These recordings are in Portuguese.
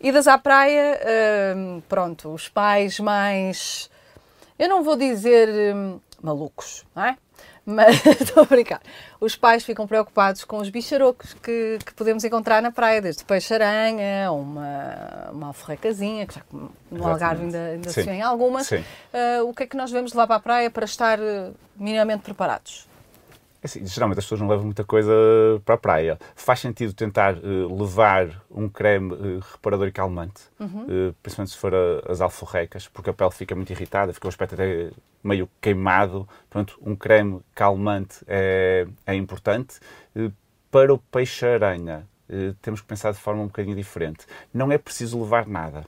Idas à praia, hum, pronto, os pais mais. Eu não vou dizer hum, malucos, não é? Mas estou a brincar. Os pais ficam preocupados com os bicharocos que, que podemos encontrar na praia, desde peixe-aranha, uma, uma alforrecazinha, que já no Exatamente. Algarve ainda, ainda se Sim. vê em algumas. Sim. Ah, o que é que nós devemos levar para a praia para estar eh, minimamente preparados? É Assim, geralmente as pessoas não levam muita coisa para a praia. Faz sentido tentar eh, levar um creme eh, reparador e calmante, eh, principalmente se for a- as alforrecas, porque a pele fica muito irritada, fica o aspecto até meio queimado. Portanto, um creme calmante é, é importante. Para o peixe-aranha, temos que pensar de forma um bocadinho diferente. Não é preciso levar nada.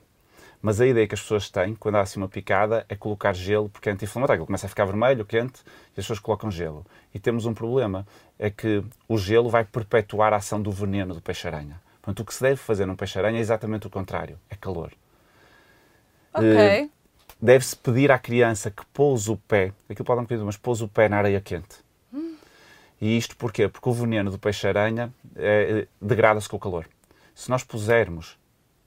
Mas a ideia que as pessoas têm, quando há assim uma picada, é colocar gelo, porque é anti-inflamatório. Ele começa a ficar vermelho, quente, e as pessoas colocam gelo. E temos um problema, é que o gelo vai perpetuar a ação do veneno do peixe-aranha. Portanto, o que se deve fazer num peixe-aranha é exatamente o contrário, é calor. Ok. Eh, Deve-se pedir à criança que pouse o pé, aquilo pode dar um bocadinho, mas pouse o pé na areia quente. E isto porquê? Porque o veneno do peixe-aranha eh, degrada-se com o calor. Se nós pusermos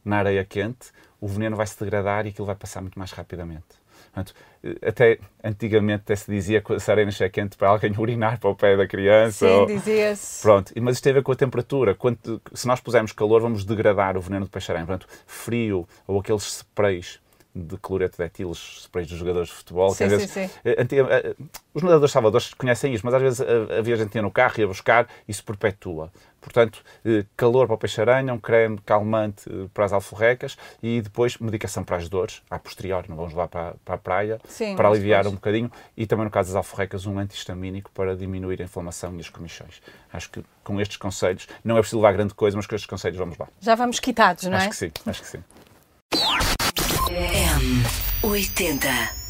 na areia quente, o veneno vai se degradar e aquilo vai passar muito mais rapidamente. Portanto, eh, até antigamente até se dizia que a não é quente para alguém urinar para o pé da criança. Sim, ou- dizia-se. Pronto, mas isto tem a ver com a temperatura. Quanto, se nós pusermos calor, vamos degradar o veneno do peixe-aranha. Portanto, frio ou aqueles sprays de cloreto de etil, os sprays dos jogadores de futebol, que Sim, às sim, vezes sim. eh, antiga- eh, os nadadores salvadores conhecem isto, mas às vezes eh, havia gente que ia no carro, ia buscar, isso perpetua. Portanto, eh, calor para o peixe-aranha, um creme calmante eh, para as alforrecas e depois medicação para as dores, a posteriori, não vamos levar para, para a praia, Sim, para aliviar depois- um bocadinho e também no caso das alforrecas um antihistamínico para diminuir a inflamação e as comichões. Acho que com estes conselhos, não é preciso levar grande coisa, mas com estes conselhos vamos lá. Já vamos quitados, não é? Acho que sim, acho que sim. M80